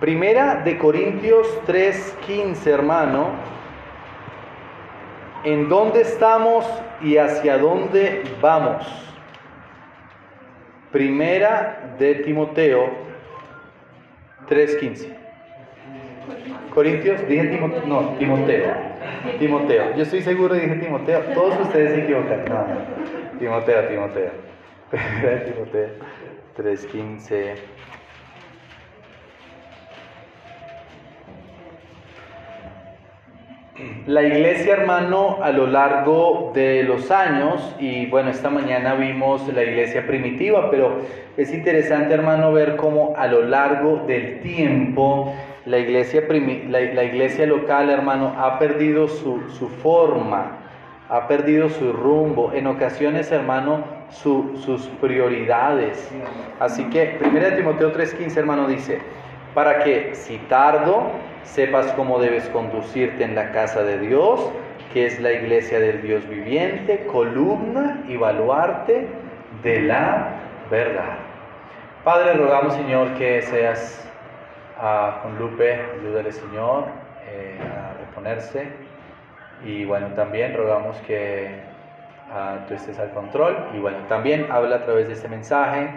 Primera de Corintios 3:15, hermano. ¿En dónde estamos y hacia dónde vamos? Primera de Timoteo 3:15. Corintios, dije Timoteo, no, Timoteo. Timoteo. Yo estoy seguro dije Timoteo. Todos ustedes se equivocan. No, no. Timoteo, Timoteo. Primera de Timoteo 3:15. La iglesia, hermano, a lo largo de los años, y bueno, esta mañana vimos la iglesia primitiva, pero es interesante, hermano, ver cómo a lo largo del tiempo la iglesia, la, iglesia local, hermano, ha perdido su, su, forma, ha perdido su rumbo, en ocasiones, hermano, sus prioridades. Así que, 1 Timoteo 3:15, hermano, dice, para que si tardo, sepas cómo debes conducirte en la casa de Dios, que es la iglesia del Dios viviente, columna y baluarte de la verdad. Padre, rogamos, Señor, que seas uh, con Lupe, ayúdale, Señor, eh, a reponerse. Y bueno, también rogamos que uh, tú estés al control. Y bueno, también habla a través de este mensaje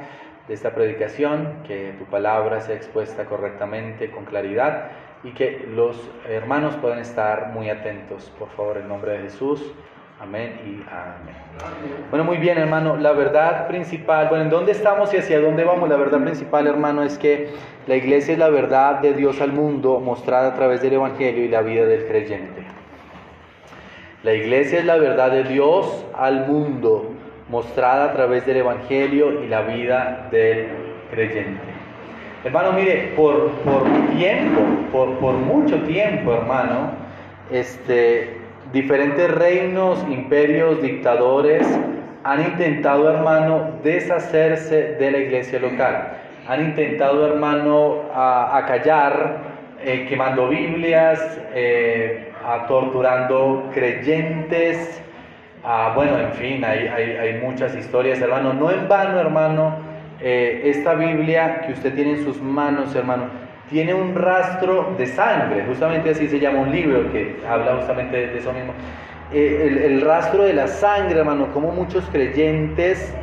de esta predicación, que tu palabra sea expuesta correctamente, con claridad, y que los hermanos puedan estar muy atentos. Por favor, en nombre de Jesús. Amén y amén. Bueno, muy bien, hermano. La verdad principal, bueno, ¿en dónde estamos y hacia dónde vamos? La verdad principal, hermano, es que la iglesia es la verdad de Dios al mundo mostrada a través del Evangelio y la vida del creyente. La iglesia es la verdad de Dios al mundo mostrada a través del Evangelio y la vida del creyente. Hermano, mire, por, tiempo, por, mucho tiempo, hermano, este, diferentes reinos, imperios, dictadores han intentado, hermano, deshacerse de la iglesia local. Han intentado, hermano, acallar, eh, quemando Biblias, eh, torturando creyentes, Ah, bueno, en fin, hay, hay, muchas historias, hermano. No en vano, hermano, eh, esta Biblia que usted tiene en sus manos, hermano, tiene un rastro de sangre. Justamente así se llama un libro que habla justamente de eso mismo. Eh, el, rastro de la sangre, hermano, como muchos creyentes,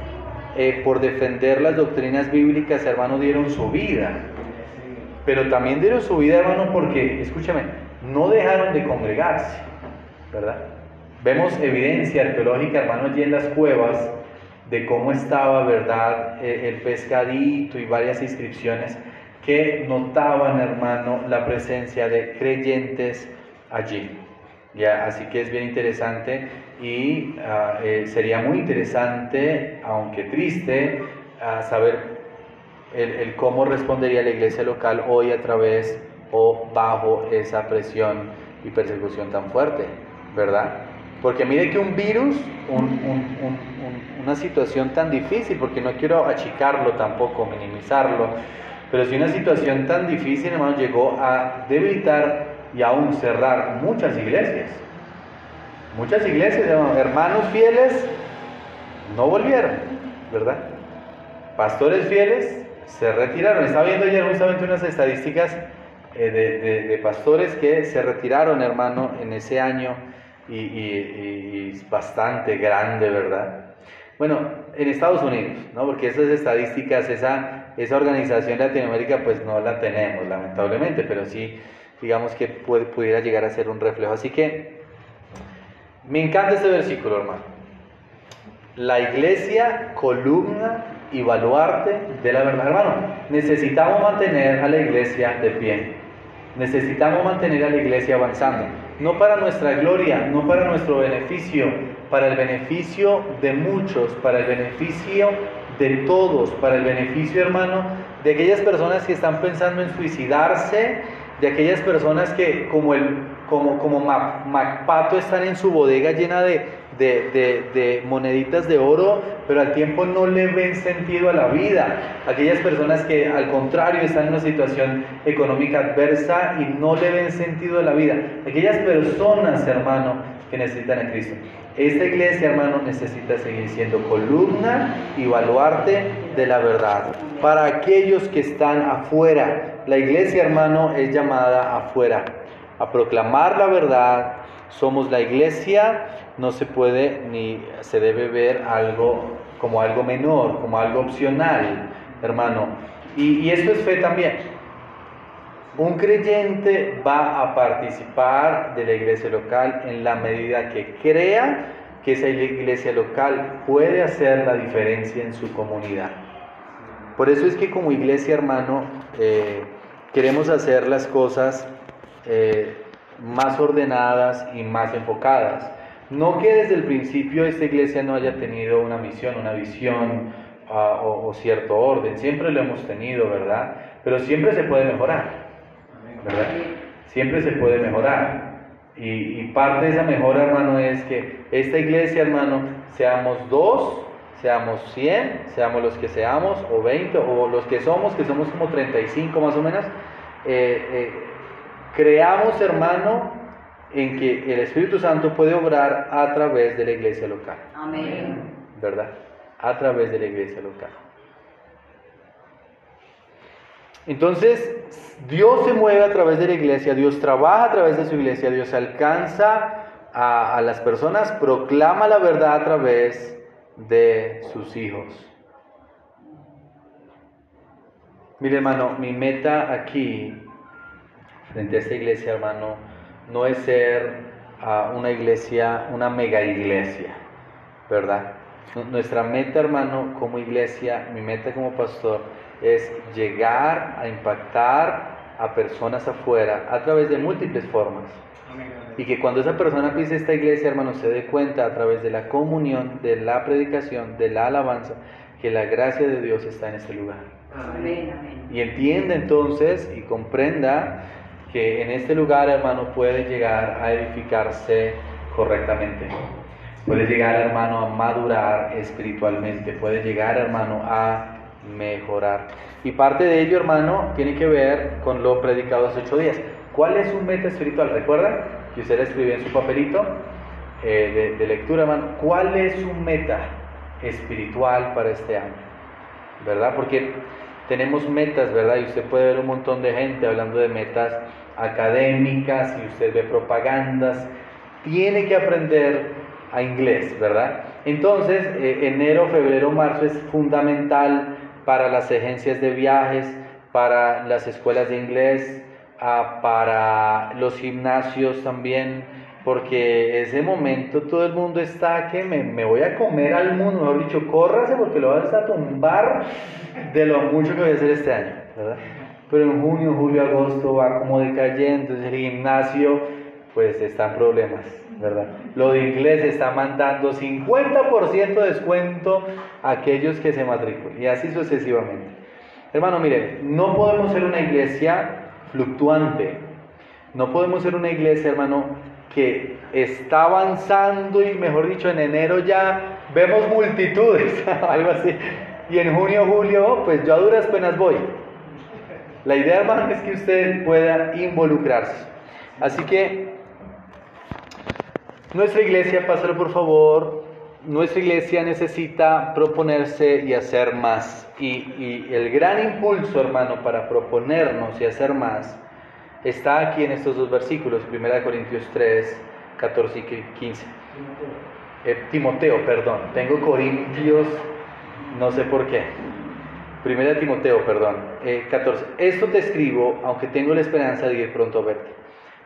eh, por defender las doctrinas bíblicas, hermano, dieron su vida. Pero también dieron su vida, hermano, porque, escúchame, no dejaron de congregarse, ¿verdad? Vemos evidencia arqueológica, hermano, allí en las cuevas de cómo estaba, ¿verdad?, e, el pescadito y varias inscripciones que notaban, hermano, la presencia de creyentes allí. Ya, así que es bien interesante y ah, eh, sería muy interesante, aunque triste, ah, saber el, el, cómo respondería la iglesia local hoy a través o bajo esa presión y persecución tan fuerte, ¿verdad? Porque mire que un virus, una situación tan difícil, porque no quiero achicarlo tampoco, minimizarlo, pero si una situación tan difícil, hermano, llegó a debilitar y aún cerrar muchas iglesias. Muchas iglesias, hermanos fieles, no volvieron, ¿verdad? Pastores fieles se retiraron. Estaba viendo ayer justamente unas estadísticas eh, de pastores que se retiraron, hermano, en ese año y, es bastante grande, ¿verdad? Bueno, en Estados Unidos, ¿no? Porque esas estadísticas, esa, esa organización Latinoamérica, pues no la tenemos, lamentablemente, pero sí, digamos que pudiera llegar a ser un reflejo. Así que, me encanta este versículo, hermano. La iglesia, columna y baluarte de la verdad. Hermano, necesitamos mantener a la iglesia de pie. Necesitamos mantener a la iglesia avanzando no para nuestra gloria, no para nuestro beneficio, para el beneficio de muchos, para el beneficio de todos, para el beneficio, hermano, de aquellas personas que están pensando en suicidarse, de aquellas personas que como el como como Macpato están en su bodega llena de de, moneditas de oro, pero al tiempo no le ven sentido a la vida. Aquellas personas que al contrario están en una situación económica adversa y no le ven sentido a la vida. Aquellas personas, hermano, que necesitan a Cristo. Esta iglesia, hermano, necesita seguir siendo columna y baluarte de la verdad. Para aquellos que están afuera, la iglesia, hermano, es llamada afuera a proclamar la verdad. Somos la iglesia, no se puede ni se debe ver algo como algo menor, como algo opcional, hermano. Y, esto es fe también. Un creyente va a participar de la iglesia local en la medida que crea que esa iglesia local puede hacer la diferencia en su comunidad. Por eso es que como iglesia, hermano, eh, queremos hacer las cosas eh, más ordenadas y más enfocadas. No que desde el principio esta iglesia no haya tenido una misión, una visión ah, o, cierto orden. Siempre lo hemos tenido, ¿verdad? Pero siempre se puede mejorar, ¿verdad? Siempre se puede mejorar. Y, parte de esa mejora, hermano, es que esta iglesia, hermano, seamos dos, seamos cien, seamos los que seamos, o veinte, o los que somos, que somos como 35 más o menos. Eh, eh, creamos, hermano, en que el Espíritu Santo puede obrar a través de la iglesia local. Amén. ¿Verdad? A través de la iglesia local. Entonces, Dios se mueve a través de la iglesia, Dios trabaja a través de su iglesia, Dios alcanza a, a las personas, proclama la verdad a través de sus hijos. Mire hermano, mi meta aquí frente a esta iglesia, hermano, no es ser ah, una iglesia, una mega iglesia, ¿verdad? Nuestra meta, hermano, como iglesia, mi meta como pastor, es llegar a impactar a personas afuera a través de múltiples formas. Y que cuando esa persona pise esta iglesia, hermano, se dé cuenta a través de la comunión, de la predicación, de la alabanza, que la gracia de Dios está en este lugar. Y entienda entonces y comprenda que en este lugar, hermano, puede llegar a edificarse correctamente. Puede llegar, hermano, a madurar espiritualmente. Puede llegar, hermano, a mejorar. Y parte de ello, hermano, tiene que ver con lo predicado hace ocho días. ¿Cuál es su meta espiritual? ¿Recuerda que usted escribió en su papelito eh, de, de lectura, hermano? ¿Cuál es su meta espiritual para este año? ¿Verdad? Porque tenemos metas, ¿verdad? Y usted puede ver un montón de gente hablando de metas académicas y usted ve propagandas. Tiene que aprender a inglés, ¿verdad? Entonces, eh, enero, febrero, marzo es fundamental para las agencias de viajes, para las escuelas de inglés, ah, para los gimnasios también porque ese momento todo el mundo está que me, voy a comer al mundo, mejor dicho, córrase porque lo vas a tumbar de lo mucho que voy a hacer este año, ¿verdad? Pero en junio, julio, agosto va como decayendo, el gimnasio pues está en problemas, ¿verdad? Lo de inglés está mandando 50% de descuento a aquellos que se matriculan y así sucesivamente. Hermano, miren, no podemos ser una iglesia fluctuante, no podemos ser una iglesia, hermano, que está avanzando y mejor dicho en enero ya vemos multitudes, algo así. Y en junio, julio, pues yo a duras penas voy. La idea, hermano, es que usted pueda involucrarse. Así que nuestra iglesia, pásalo por favor, nuestra iglesia necesita proponerse y hacer más. Y, y el gran impulso, hermano, para proponernos y hacer más está aquí en estos dos versículos, 1 Corintios 3, 14 y 15. Eh, Timoteo, perdón, tengo Corintios, no sé por qué. Primera Timoteo, perdón, 14. Eh, Esto te escribo, aunque tengo la esperanza de ir pronto a verte,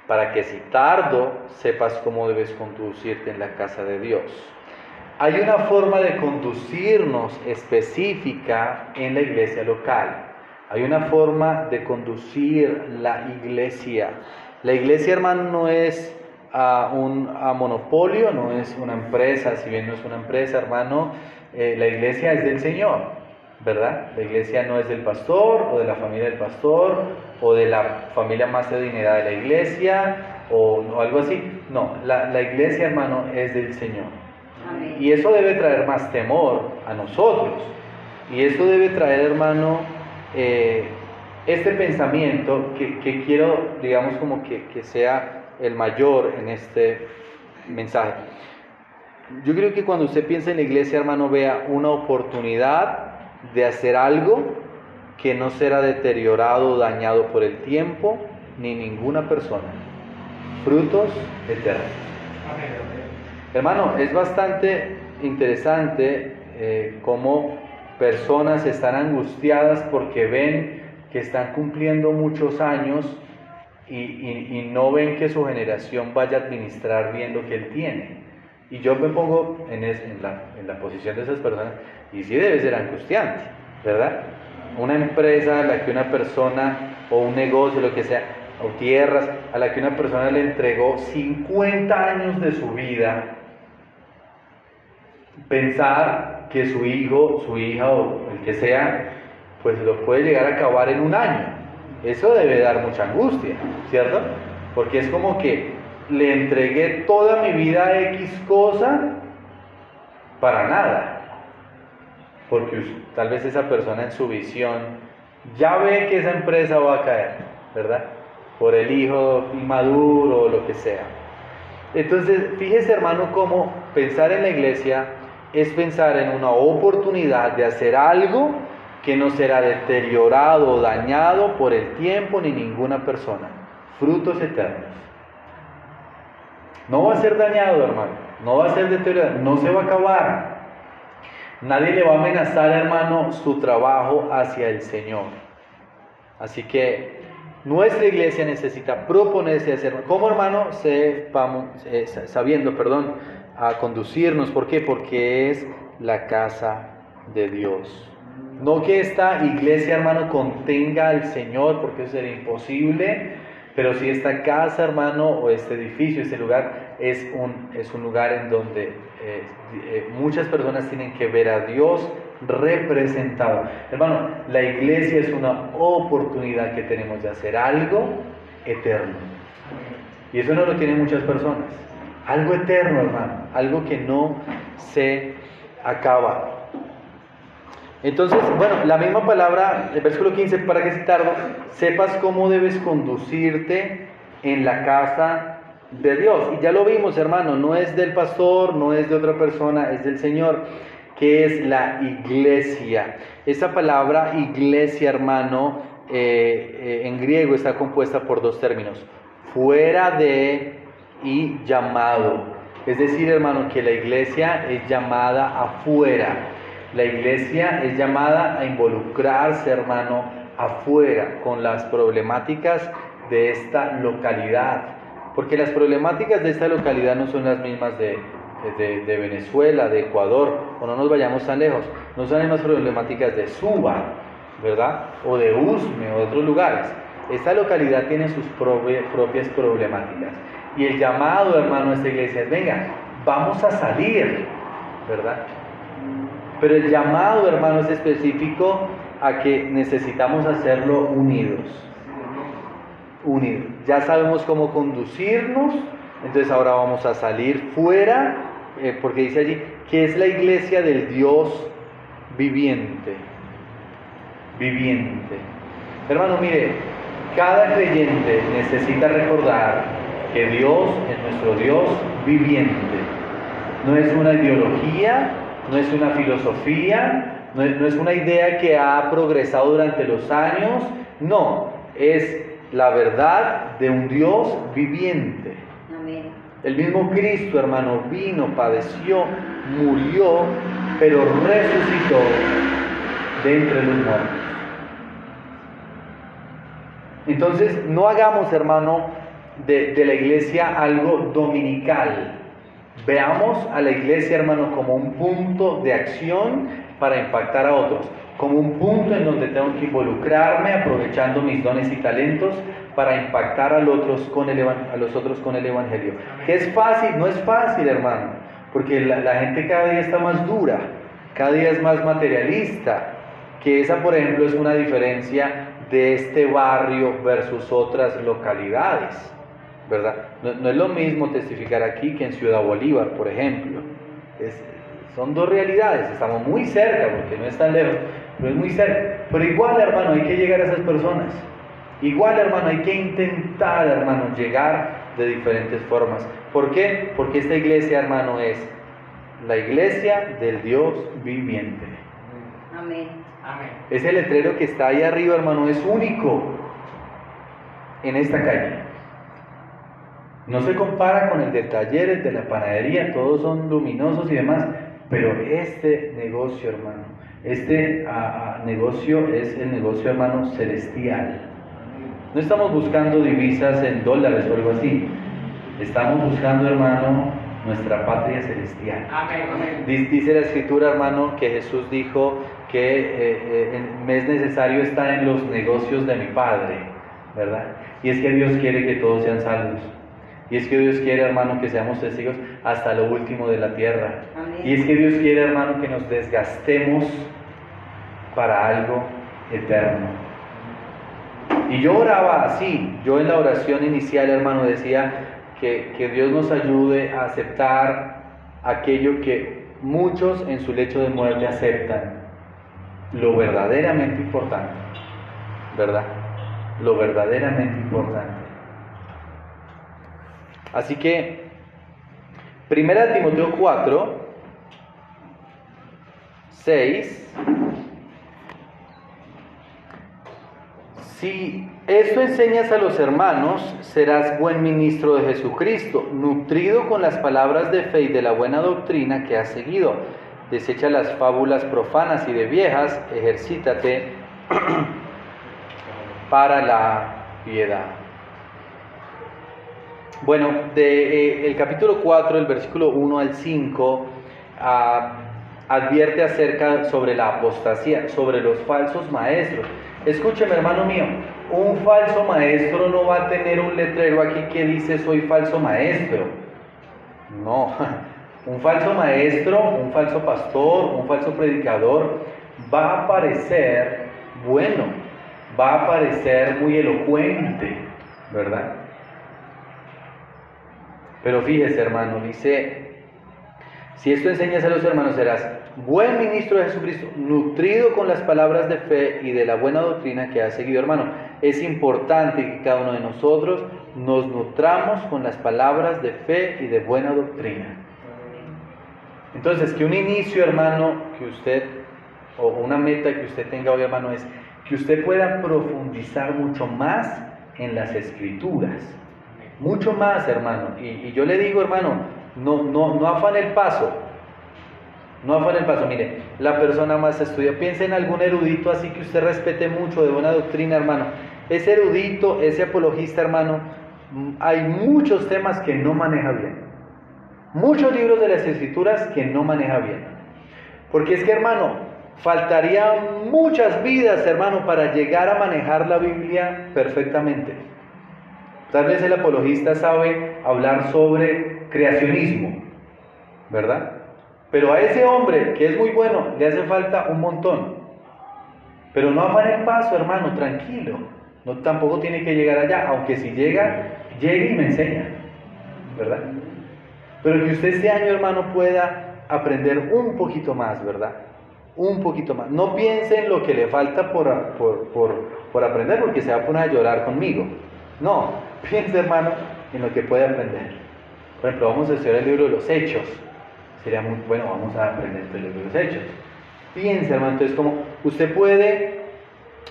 para que si tardo sepas cómo debes conducirte en la casa de Dios. Hay una forma de conducirnos específica en la iglesia local. Hay una forma de conducir la iglesia. La iglesia, hermano, no es ah, un a monopolio, no es una empresa, si bien no es una empresa, hermano, eh, la iglesia es del Señor, ¿verdad? La iglesia no es del pastor o de la familia del pastor o de la familia más adinerada de la iglesia o, algo así. No, la, la iglesia, hermano, es del Señor. Y eso debe traer más temor a nosotros. Y eso debe traer, hermano, eh, este pensamiento que, quiero, digamos, como que, que sea el mayor en este mensaje. Yo creo que cuando usted piensa en la iglesia, hermano, vea una oportunidad de hacer algo que no será deteriorado o dañado por el tiempo ni ninguna persona. Frutos eternos. Hermano, es bastante interesante eh, cómo personas están angustiadas porque ven que están cumpliendo muchos años y, no ven que su generación vaya a administrar bien lo que él tiene. Y yo me pongo en, en, la, en la posición de esas personas y sí debe ser angustiante, ¿verdad? Una empresa a la que una persona o un negocio, lo que sea, o tierras, a la que una persona le entregó 50 años de su vida, pensar que su hijo, su hija o el que sea, pues lo puede llegar a acabar en un año. Eso debe dar mucha angustia, ¿cierto? Porque es como que le entregué toda mi vida a X cosa para nada. Porque tal vez esa persona en su visión ya ve que esa empresa va a caer, ¿verdad? Por el hijo inmaduro o lo que sea. Entonces, fíjese hermano cómo pensar en la iglesia es pensar en una oportunidad de hacer algo que no será deteriorado o dañado por el tiempo ni ninguna persona. Frutos eternos. No va a ser dañado, hermano. No va a ser deteriorado. No se va a acabar. Nadie le va a amenazar, hermano, su trabajo hacia el Señor. Así que nuestra iglesia necesita proponerse hacer, como hermano, eh, sabiendo, perdón, a conducirnos. ¿Por qué? Porque es la casa de Dios. No que esta iglesia, hermano, contenga al Señor, porque eso sería imposible, pero si esta casa, hermano, o este edificio, este lugar, es un, es un lugar en donde eh, eh, muchas personas tienen que ver a Dios representado. Hermano, la iglesia es una oportunidad que tenemos de hacer algo eterno. Y eso no lo tienen muchas personas. Algo eterno, hermano. Algo que no se acaba. Entonces, bueno, la misma palabra, el versículo 15, para que citarlo, sepas cómo debes conducirte en la casa de Dios. Y ya lo vimos, hermano, no es del pastor, no es de otra persona, es del Señor, que es la iglesia. Esa palabra iglesia, hermano, eh, eh, en griego está compuesta por dos términos, fuera de y llamado. Es decir, hermano, que la iglesia es llamada afuera. La iglesia es llamada a involucrarse, hermano, afuera con las problemáticas de esta localidad. Porque las problemáticas de esta localidad no son las mismas de, de, Venezuela, de Ecuador, o no nos vayamos tan lejos. No son las mismas problemáticas de Suba, ¿verdad? O de Usme o de otros lugares. Esta localidad tiene sus propias problemáticas. Y el llamado, hermano, a esta iglesia es, venga, vamos a salir, ¿verdad? Pero el llamado, hermano, es específico a que necesitamos hacerlo unidos. Unidos. Ya sabemos cómo conducirnos, entonces ahora vamos a salir fuera, eh, porque dice allí que es la iglesia del Dios viviente. Viviente. Hermano, mire, cada creyente necesita recordar que Dios es nuestro Dios viviente. No es una ideología, no es una filosofía, no es, una idea que ha progresado durante los años, no, es la verdad de un Dios viviente. El mismo Cristo, hermano, vino, padeció, murió, pero resucitó de entre los muertos. Entonces, no hagamos, hermano, de, la iglesia algo dominical. Veamos a la iglesia, hermano, como un punto de acción para impactar a otros, como un punto en donde tengo que involucrarme aprovechando mis dones y talentos para impactar a los otros con el, a los otros con el Evangelio. ¿Que es fácil? No es fácil, hermano, porque la, la gente cada día está más dura, cada día es más materialista, que esa, por ejemplo, es una diferencia de este barrio versus otras localidades. ¿Verdad? No, es lo mismo testificar aquí que en Ciudad Bolívar, por ejemplo, son dos realidades, estamos muy cerca, porque no es tan lejos, pero es muy cerca. Pero igual, hermano, hay que llegar a esas personas. Igual, hermano, hay que intentar, hermano, llegar de diferentes formas. ¿Por qué? Porque esta iglesia, hermano, es la iglesia del Dios viviente. Amén. Amén. Ese letrero que está ahí arriba, hermano, es único en esta calle. No se compara con el de talleres, de la panadería, todos son luminosos y demás, pero este negocio, hermano, este ah, ah, negocio es el negocio, hermano, celestial. No estamos buscando divisas en dólares o algo así. Estamos buscando, hermano, nuestra patria celestial. Dice la escritura, hermano, que Jesús dijo que eh, eh, es necesario estar en los negocios de mi Padre, ¿verdad? Y es que Dios quiere que todos sean salvos. Y es que Dios quiere, hermano, que seamos testigos hasta lo último de la tierra. Y es que Dios quiere, hermano, que nos desgastemos para algo eterno. Y yo oraba así. Yo en la oración inicial, hermano, decía que, que Dios nos ayude a aceptar aquello que muchos en su lecho de muerte aceptan. Lo verdaderamente importante. ¿Verdad? Lo verdaderamente importante. Así que, primera Timoteo 4, 6. Si esto enseñas a los hermanos, serás buen ministro de Jesucristo, nutrido con las palabras de fe y de la buena doctrina que has seguido. Desecha las fábulas profanas y de viejas, ejercítate para la piedad. Bueno, de, eh, capítulo 4, el versículo 1 al 5, ah, advierte acerca sobre la apostasía, sobre los falsos maestros. Escúcheme, hermano mío, un falso maestro no va a tener un letrero aquí que dice soy falso maestro. No, un falso maestro, un falso pastor, un falso predicador va a parecer bueno, va a parecer muy elocuente, ¿verdad? Pero fíjese, hermano, dice, si esto enseñas a los hermanos, serás buen ministro de Jesucristo, nutrido con las palabras de fe y de la buena doctrina que has seguido, hermano. Es importante que cada uno de nosotros nos nutramos con las palabras de fe y de buena doctrina. Entonces, que un inicio, hermano, que usted, o una meta que usted tenga hoy, hermano, es que usted pueda profundizar mucho más en las escrituras mucho más, hermano. Y, yo le digo, hermano, no, no, no afane el paso. No afane el paso. Mire, la persona más estudia. Piensa en algún erudito así que usted respete mucho de buena doctrina, hermano. Ese erudito, ese apologista, hermano, mm, hay muchos temas que no maneja bien. Muchos libros de las escrituras que no maneja bien. Porque es que, hermano, faltarían muchas vidas, hermano, para llegar a manejar la Biblia perfectamente. Tal vez el apologista sabe hablar sobre creacionismo, ¿verdad? Pero a ese hombre que es muy bueno le hace falta un montón. Pero no afane el paso, hermano, tranquilo. No tampoco tiene que llegar allá, aunque si llega, llegue y me enseña, ¿verdad? Pero que usted este año, hermano, pueda aprender un poquito más, ¿verdad? Un poquito más. No piense en lo que le falta por, por, por aprender, porque se va a poner a llorar conmigo. No, piense hermano en lo que puede aprender. Por ejemplo, vamos a estudiar el libro de los hechos. Sería muy bueno, vamos a aprender el libro de los hechos. Piense hermano, entonces como usted puede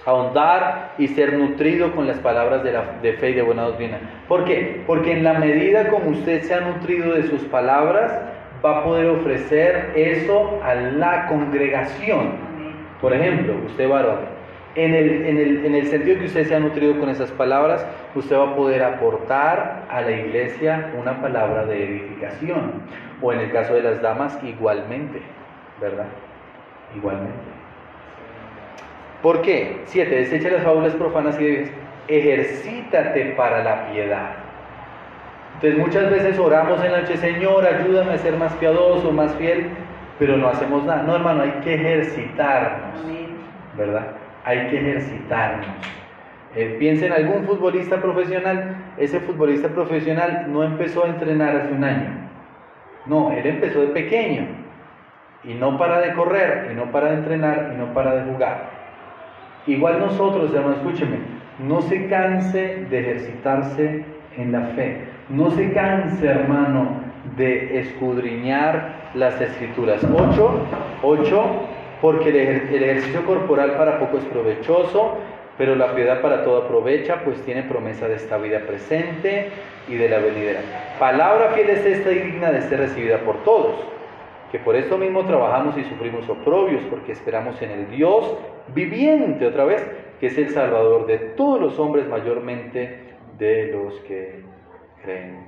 ahondar y ser nutrido con las palabras de, la, de fe y de buena doctrina. ¿Por qué? Porque en la medida como usted se ha nutrido de sus palabras, va a poder ofrecer eso a la congregación. Por ejemplo, usted varón, en el, en, el, en el, sentido que usted se ha nutrido con esas palabras, usted va a poder aportar a la iglesia una palabra de edificación. O en el caso de las damas, igualmente, ¿verdad? Igualmente. ¿Por qué? Siete, desecha las fábulas profanas y debes, ejercítate para la piedad. Entonces muchas veces oramos en la noche, Señor, ayúdame a ser más piadoso, más fiel, pero no hacemos nada. No, hermano, hay que ejercitarnos, ¿verdad? Hay que ejercitarnos. Eh, piensa en algún futbolista profesional, ese futbolista profesional no empezó a entrenar hace un año, No, él empezó de pequeño y no para de correr, y no para de entrenar, y no para de jugar. Igual nosotros, hermano, escúcheme, no se canse de ejercitarse en la fe. No se canse, hermano, de escudriñar las escrituras. 8, 8, porque el ejercicio corporal para poco es provechoso, pero la piedad para todo aprovecha, pues tiene promesa de esta vida presente y de la venidera. Palabra fiel es esta y digna de ser recibida por todos, que por esto mismo trabajamos y sufrimos oprobios, porque esperamos en el Dios viviente, otra vez, que es el Salvador de todos los hombres, mayormente de los que creen.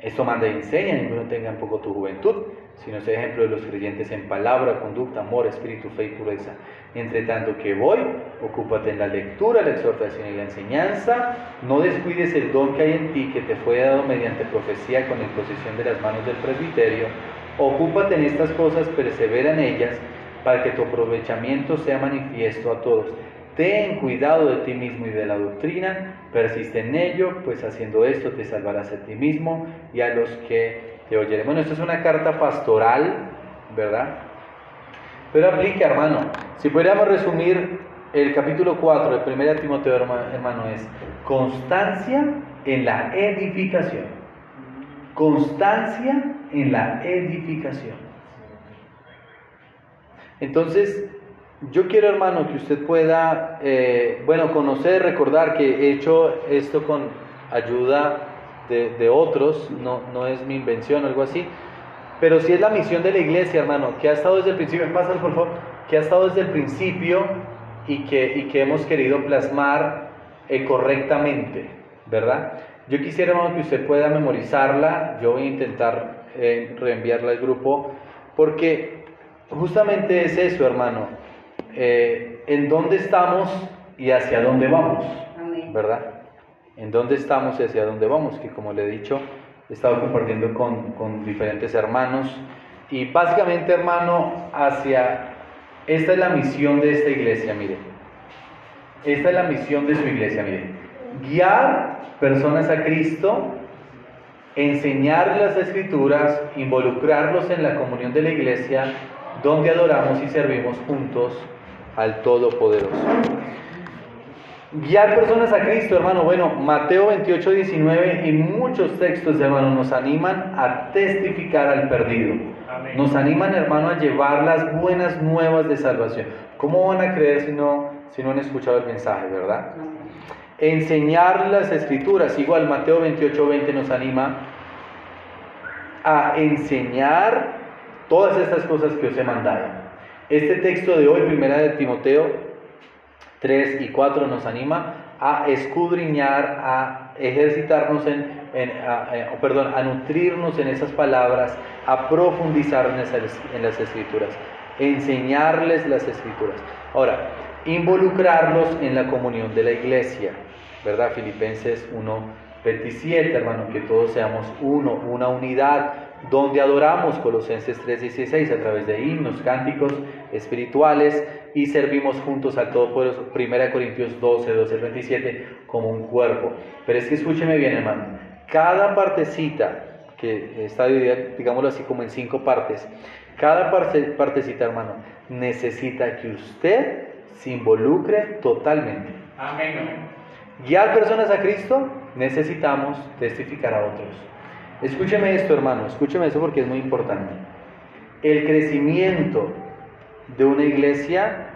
Esto manda y enseña, ninguno tenga un poco tu juventud, sino sea ejemplo de los creyentes en palabra, conducta, amor, espíritu, fe y pureza. Entre tanto que voy, ocúpate en la lectura, la exhortación y la enseñanza. No descuides el don que hay en ti, que te fue dado mediante profecía con la imposición de las manos del presbiterio. Ocúpate en estas cosas, persevera en ellas, para que tu aprovechamiento sea manifiesto a todos. Ten cuidado de ti mismo y de la doctrina, persiste en ello, pues haciendo esto te salvarás a ti mismo y a los que Bueno, esto es una carta pastoral, ¿verdad? Pero aplica, hermano. Si pudiéramos resumir el capítulo 4 de 1 Timoteo, hermano, es constancia en la edificación. Constancia en la edificación. Entonces, yo quiero, hermano, que usted pueda, eh, bueno, conocer, recordar que he hecho esto con ayuda de, otros, no, no, es mi invención o algo así, pero sí es la misión de la iglesia, hermano, que ha estado desde el principio, pásalo por favor, que ha estado desde el principio y que, y que hemos querido plasmar eh, correctamente, ¿verdad? Yo quisiera, hermano, que usted pueda memorizarla, yo voy a intentar eh, reenviarla al grupo, porque justamente es eso, hermano eh, en dónde estamos y hacia dónde vamos, ¿verdad? En dónde estamos y hacia dónde vamos, que como le he dicho, he estado compartiendo con, con diferentes hermanos. Y básicamente, hermano, hacia, esta es la misión de esta iglesia, mire, esta es la misión de su iglesia, mire, guiar personas a Cristo, enseñar las escrituras, involucrarlos en la comunión de la iglesia, donde adoramos y servimos juntos al Todopoderoso. Guiar personas a Cristo, hermano. Bueno, Mateo 28, 19 y muchos textos, hermano, nos animan a testificar al perdido. Nos animan, hermano, a llevar las buenas nuevas de salvación. ¿Cómo van a creer si no, si no han escuchado el mensaje, verdad? Enseñar las escrituras. Igual Mateo 28, 20 nos anima a enseñar todas estas cosas que os he mandado. Este texto de hoy, primera de Timoteo 3 y 4, nos anima a escudriñar, a ejercitarnos en, perdón, a nutrirnos en esas palabras, a profundizar en, en las escrituras, enseñarles las escrituras. Ahora, involucrarlos en la comunión de la iglesia, ¿verdad? Filipenses 1, 27, hermano, que todos seamos uno, una unidad, donde adoramos Colosenses 3:16 a través de himnos, cánticos espirituales y servimos juntos al Todopoderoso, 1 Corintios 12, 12, 27, como un cuerpo. Pero es que escúcheme bien, hermano, cada partecita que está dividida, digámoslo así, como en cinco partes, cada partecita, hermano, necesita que usted se involucre totalmente. Amén. Guiar personas a Cristo, necesitamos testificar a otros. Escúcheme esto, hermano, escúcheme eso porque es muy importante. El crecimiento de una iglesia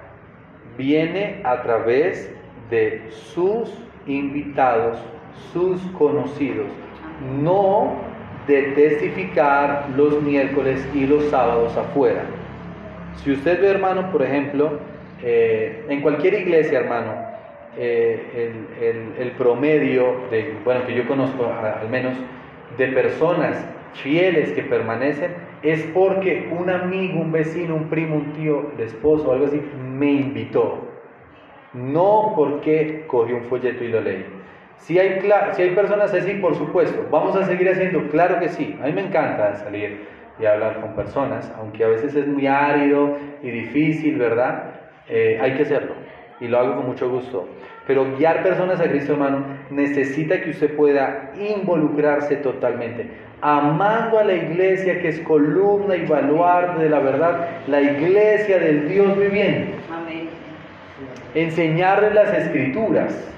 viene a través de sus invitados, sus conocidos, no de testificar los miércoles y los sábados afuera. Si usted ve, hermano, por ejemplo, eh, en cualquier iglesia, hermano, eh, el, el, de, bueno, que yo conozco al menos, de personas fieles que permanecen es porque un amigo, un vecino, un primo, un tío, el esposo algo así me invitó. No porque cogió un folleto y lo leí. Si hay, si hay personas así, por supuesto, vamos a seguir haciendo, claro que sí. A mí me encanta salir y hablar con personas, aunque a veces es muy árido y difícil, ¿verdad? Eh, hay que hacerlo. Y lo hago con mucho gusto. Pero guiar personas a Cristo, hermano, necesita que usted pueda involucrarse totalmente, amando a la iglesia que es columna y baluarte de la verdad, la iglesia del Dios viviente. Amén. Enseñarle las escrituras.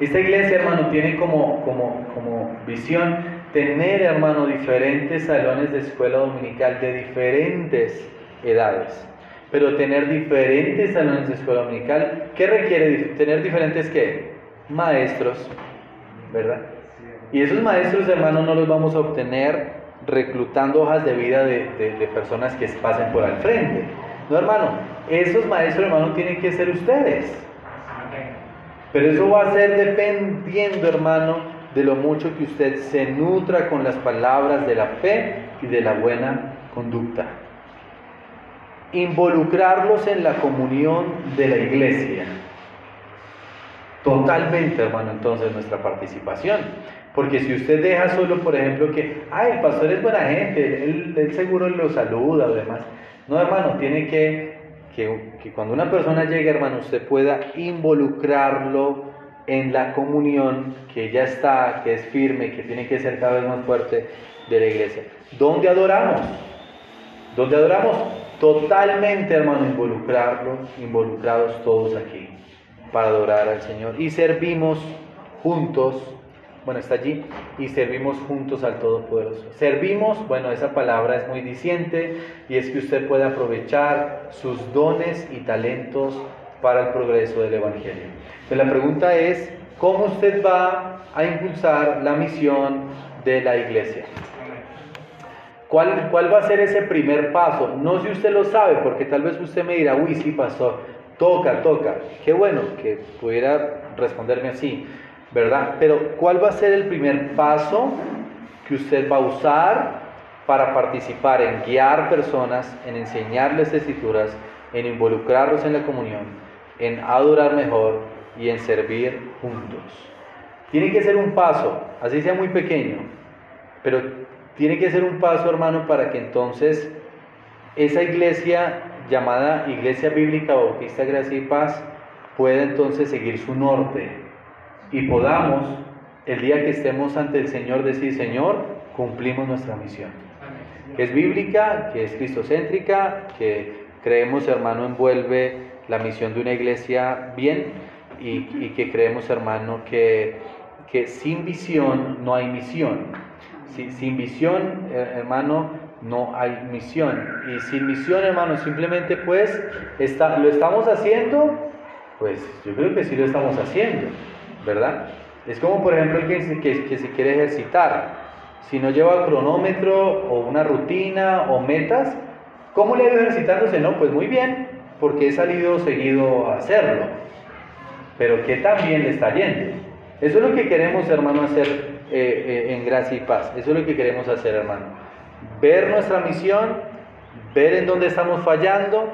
Esta iglesia, hermano, tiene como, como, como visión tener, hermano, diferentes salones de escuela dominical de diferentes edades pero tener diferentes salones de escuela dominical, ¿qué requiere tener diferentes qué? Maestros, ¿verdad? Y esos maestros, hermanos, no los vamos a obtener reclutando hojas de vida de, de, personas que pasen por al frente. No, hermano, esos maestros, hermano, tienen que ser ustedes. Pero eso va a ser dependiendo, hermano, de lo mucho que usted se nutra con las palabras de la fe y de la buena conducta involucrarlos en la comunión de la iglesia. Totalmente, hermano, entonces nuestra participación. Porque si usted deja solo, por ejemplo, que, ay, el pastor es buena gente, él, seguro lo saluda o demás. No, hermano, tiene que, que, que cuando una persona llegue, hermano, usted pueda involucrarlo en la comunión que ya está, que es firme, que tiene que ser cada vez más fuerte de la iglesia. ¿Dónde adoramos? ¿Dónde adoramos? Totalmente, hermano, involucrarlos, involucrados todos aquí para adorar al Señor. Y servimos juntos, bueno, está allí, y servimos juntos al Todopoderoso. Servimos, bueno, esa palabra es muy diciente y es que usted puede aprovechar sus dones y talentos para el progreso del Evangelio. Pero la pregunta es, ¿cómo usted va a impulsar la misión de la iglesia? ¿Cuál, ¿Cuál va a ser ese primer paso? No si usted lo sabe, porque tal vez usted me dirá, uy, sí, pastor, toca, toca. Qué bueno que pudiera responderme así, ¿verdad? Pero ¿cuál va a ser el primer paso que usted va a usar para participar en guiar personas, en enseñarles escrituras, en involucrarlos en la comunión, en adorar mejor y en servir juntos? Tiene que ser un paso, así sea muy pequeño, pero tiene que ser un paso, hermano, para que entonces esa iglesia llamada Iglesia Bíblica Bautista Gracia y Paz pueda entonces seguir su norte y podamos el día que estemos ante el Señor decir, Señor, cumplimos nuestra misión. Que es bíblica, que es cristocéntrica, que creemos, hermano, envuelve la misión de una iglesia bien y, que creemos, hermano, que, que sin visión no hay misión sin visión, hermano, no hay misión. Y sin misión, hermano, simplemente pues está, lo estamos haciendo, pues yo creo que sí lo estamos haciendo, ¿verdad? Es como por ejemplo el que, que, que se quiere ejercitar. Si no lleva cronómetro o una rutina o metas, ¿cómo le ido ejercitándose? No, pues muy bien, porque he salido seguido a hacerlo. Pero ¿qué tan bien le está yendo? Eso es lo que queremos, hermano, hacer eh, eh, en gracia y paz. Eso es lo que queremos hacer, hermano. Ver nuestra misión, ver en dónde estamos fallando,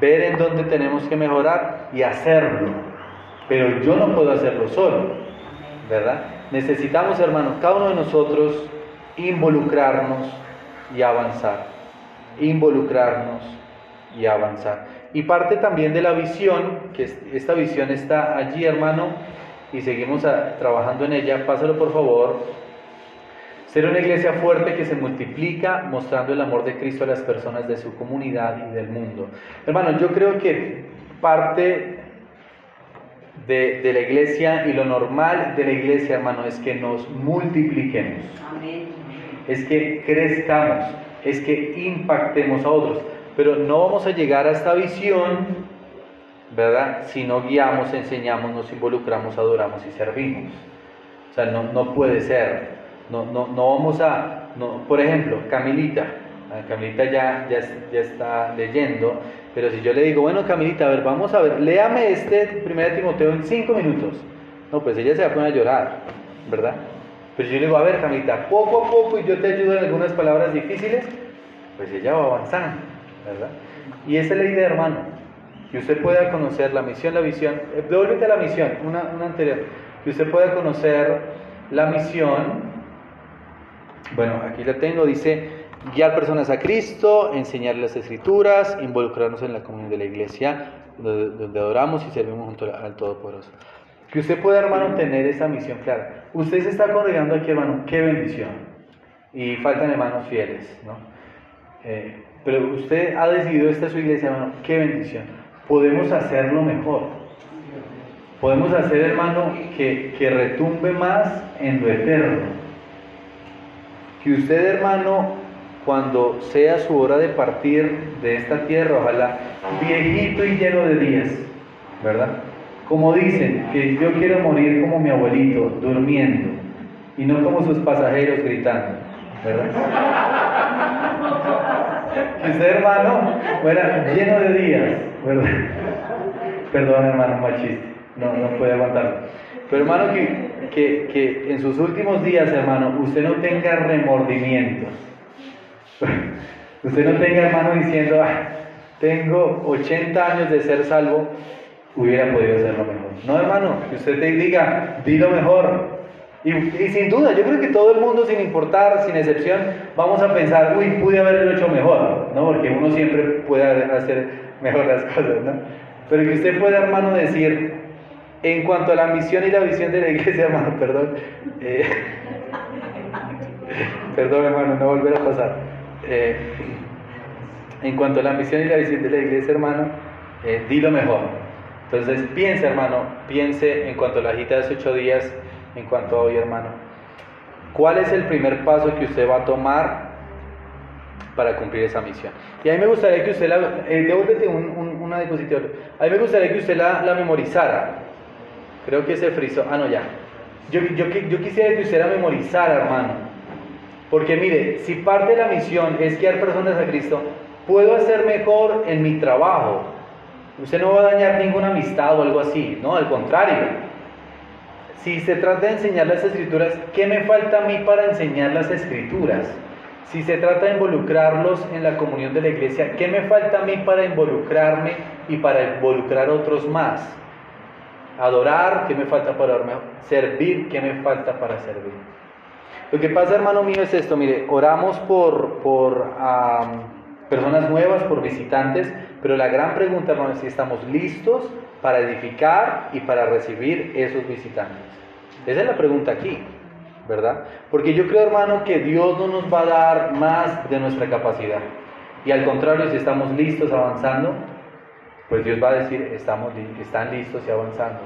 ver en dónde tenemos que mejorar y hacerlo. Pero yo no puedo hacerlo solo, ¿verdad? Necesitamos, hermanos, cada uno de nosotros involucrarnos y avanzar. Involucrarnos y avanzar. Y parte también de la visión, que esta visión está allí, hermano, y seguimos trabajando en ella, pásalo por favor. Ser una iglesia fuerte que se multiplica mostrando el amor de Cristo a las personas de su comunidad y del mundo. Hermano, yo creo que parte de, de, la iglesia y lo normal de la iglesia, hermano, es que nos multipliquemos. Es que crezcamos, es que impactemos a otros. Pero no vamos a llegar a esta visión ¿verdad? Si no guiamos, enseñamos, nos involucramos, adoramos y servimos. O sea, no, no puede ser. No, no, no vamos a, por ejemplo, Camilita. Camilita ya, ya, ya, está leyendo, pero si yo le digo, bueno, Camilita, a ver, vamos a ver, léame este 1 Timoteo en cinco minutos. No, pues ella se va a poner a llorar, ¿verdad? Pero yo le digo, a ver, Camilita, poco a poco y yo te ayudo en algunas palabras difíciles, pues ella va avanzando, ¿verdad? Y esa es la idea, hermano que usted pueda conocer la misión, la visión, eh, devuélvete a la misión, una, una anterior, que usted pueda conocer la misión, bueno, aquí la tengo, dice guiar personas a Cristo, enseñar las escrituras, involucrarnos en la comunidad de la iglesia, donde, adoramos y servimos junto al Todopoderoso. Que usted pueda, hermano, tener esa misión clara. Usted se está congregando aquí, hermano, qué bendición. Y faltan hermanos fieles, ¿no? Eh, pero usted ha decidido esta su iglesia, hermano, qué bendición. Podemos hacerlo mejor. Podemos hacer, hermano, que, que retumbe más en lo eterno. Que usted, hermano, cuando sea su hora de partir de esta tierra, ojalá viejito y lleno de días, ¿verdad? Como dicen, que yo quiero morir como mi abuelito, durmiendo, y no como sus pasajeros gritando, ¿verdad? Que usted, hermano, fuera lleno de días, ¿verdad? Perdón, hermano, machista, no, no puede aguantarlo. Pero hermano, que, que, que en sus últimos días, hermano, usted no tenga remordimientos Usted no tenga hermano diciendo, ah, tengo 80 años de ser salvo, hubiera podido hacerlo mejor. No, hermano, que usted te diga, di lo mejor. Y, sin duda, yo creo que todo el mundo, sin importar, sin excepción, vamos a pensar, uy, pude haberlo hecho mejor, ¿no? Porque uno siempre puede hacer mejor las cosas, ¿no? Pero que usted pueda, hermano, decir, en cuanto a la misión y la visión de la iglesia, hermano, perdón, eh, perdón, hermano, no volver a pasar. Eh, en cuanto a la misión y la visión de la iglesia, hermano, eh, di lo mejor. Entonces, piense, hermano, piense en cuanto a la gita de hace ocho días, en cuanto a hoy, hermano. ¿Cuál es el primer paso que usted va a tomar para cumplir esa misión? Y a mí me gustaría que usted la... Eh, devuélvete una diapositiva. A mí me gustaría que usted la, la memorizara. Creo que se frizó. Ah, no, ya. Yo, yo, yo quisiera que usted la memorizara, hermano. Porque mire, si parte de la misión es guiar personas a Cristo, puedo hacer mejor en mi trabajo. Usted no va a dañar ninguna amistad o algo así, no, al contrario. Si se trata de enseñar las escrituras, ¿qué me falta a mí para enseñar las escrituras? Si se trata de involucrarlos en la comunión de la iglesia, ¿qué me falta a mí para involucrarme y para involucrar a otros más? Adorar, ¿qué me falta para servir? ¿Qué me falta para servir? Lo que pasa, hermano mío, es esto, mire, oramos por, por personas nuevas, por visitantes, pero la gran pregunta, hermano, es si estamos listos para edificar y para recibir esos visitantes. Esa es la pregunta aquí, ¿verdad? Porque yo creo, hermano, que Dios no nos va a dar más de nuestra capacidad. Y al contrario, si estamos listos avanzando, pues Dios va a decir, estamos, están listos y avanzando.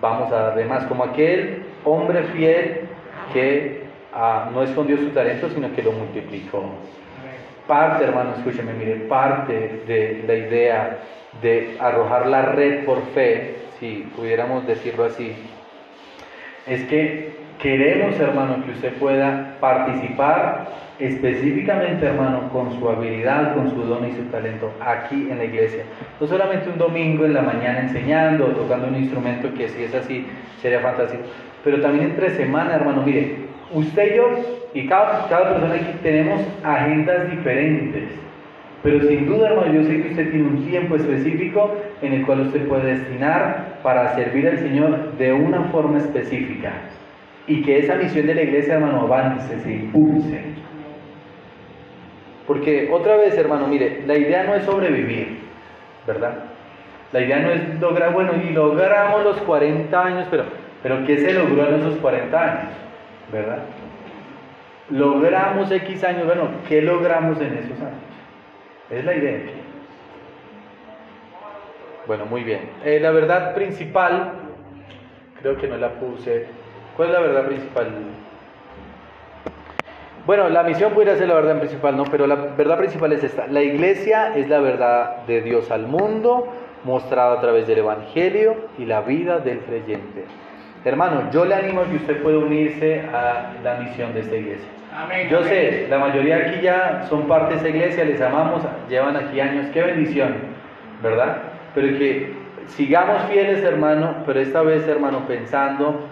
Vamos a dar más, como aquel hombre fiel que no escondió su talento, sino que lo multiplicó. Parte, hermano, escúcheme, mire, parte de la idea de arrojar la red por fe, si pudiéramos decirlo así, es que queremos, hermano, que usted pueda participar específicamente, hermano, con su habilidad, con su don y su talento aquí en la iglesia. No solamente un domingo en la mañana enseñando o tocando un instrumento, que si es así sería fantástico, pero también entre semana, hermano, mire, Usted y yo, y cada, cada persona aquí, tenemos agendas diferentes. Pero sin duda, hermano, yo sé que usted tiene un tiempo específico en el cual usted puede destinar para servir al Señor de una forma específica. Y que esa misión de la iglesia, hermano, avance, se impulse. Porque otra vez, hermano, mire, la idea no es sobrevivir, ¿verdad? La idea no es lograr, bueno, y logramos los 40 años, pero, pero ¿qué se logró en esos 40 años? ¿verdad? Logramos X años, bueno, ¿qué logramos en esos años? Es la idea. Bueno, muy bien. Eh, la verdad principal, creo que no la puse. ¿Cuál es la verdad principal? Bueno, la misión pudiera ser la verdad principal, ¿no? Pero la verdad principal es esta. La iglesia es la verdad de Dios al mundo, mostrada a través del Evangelio y la vida del creyente. Hermano, yo le animo a que usted pueda unirse a la misión de esta iglesia. yo sé, la mayoría aquí ya son parte de esta iglesia, les amamos, llevan aquí años, qué bendición, ¿verdad? Pero que sigamos fieles, hermano, pero esta vez, hermano, pensando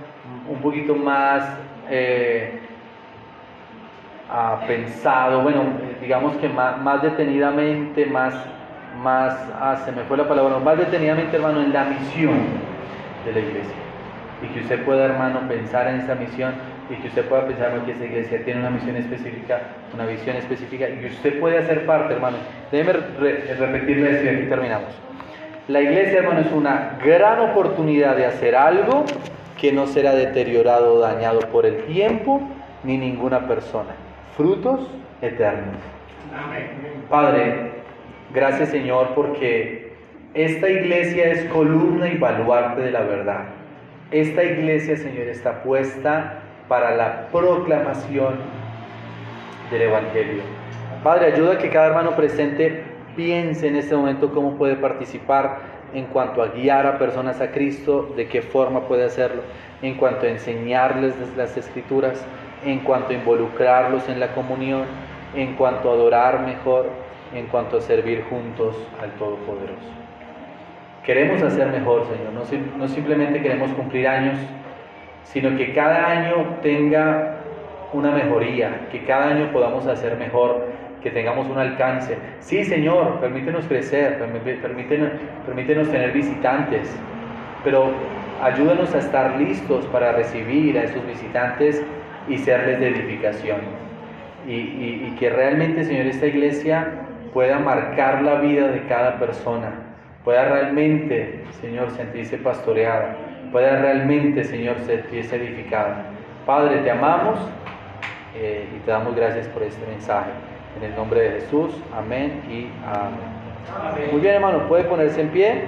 un poquito más eh, pensado, bueno, digamos que más, más detenidamente, más, más, ah, se me fue la palabra, más detenidamente, hermano, en la misión de la iglesia y que usted pueda, hermano, pensar en esa misión y que usted pueda pensar que esa iglesia tiene una misión específica, una visión específica y usted puede hacer parte, hermano. Déjeme repetirle esto y aquí terminamos. La iglesia, hermano, es una gran oportunidad de hacer algo que no será deteriorado o dañado por el tiempo ni ninguna persona. Frutos eternos. Padre, gracias Señor porque esta iglesia es columna y baluarte de la verdad. Esta iglesia, Señor, está puesta para la proclamación del Evangelio. Padre, ayuda a que cada hermano presente piense en este momento cómo puede participar en cuanto a guiar a personas a Cristo, de qué forma puede hacerlo, en cuanto a enseñarles las escrituras, en cuanto a involucrarlos en la comunión, en cuanto a adorar mejor, en cuanto a servir juntos al Todopoderoso. Queremos hacer mejor, Señor, no, no simplemente queremos cumplir años, sino que cada año tenga una mejoría, que cada año podamos hacer mejor, que tengamos un alcance. Sí, Señor, permítenos crecer, permítenos, permítenos tener visitantes, pero ayúdanos a estar listos para recibir a esos visitantes y serles de edificación. Y, y, que realmente, Señor, esta iglesia pueda marcar la vida de cada persona, pueda realmente, Señor, sentirse pastoreada pueda realmente, Señor, ser edificada. Padre, te amamos eh, y te damos gracias por este mensaje. En el nombre de Jesús, amén y amén. Muy bien, hermano, puede ponerse en pie.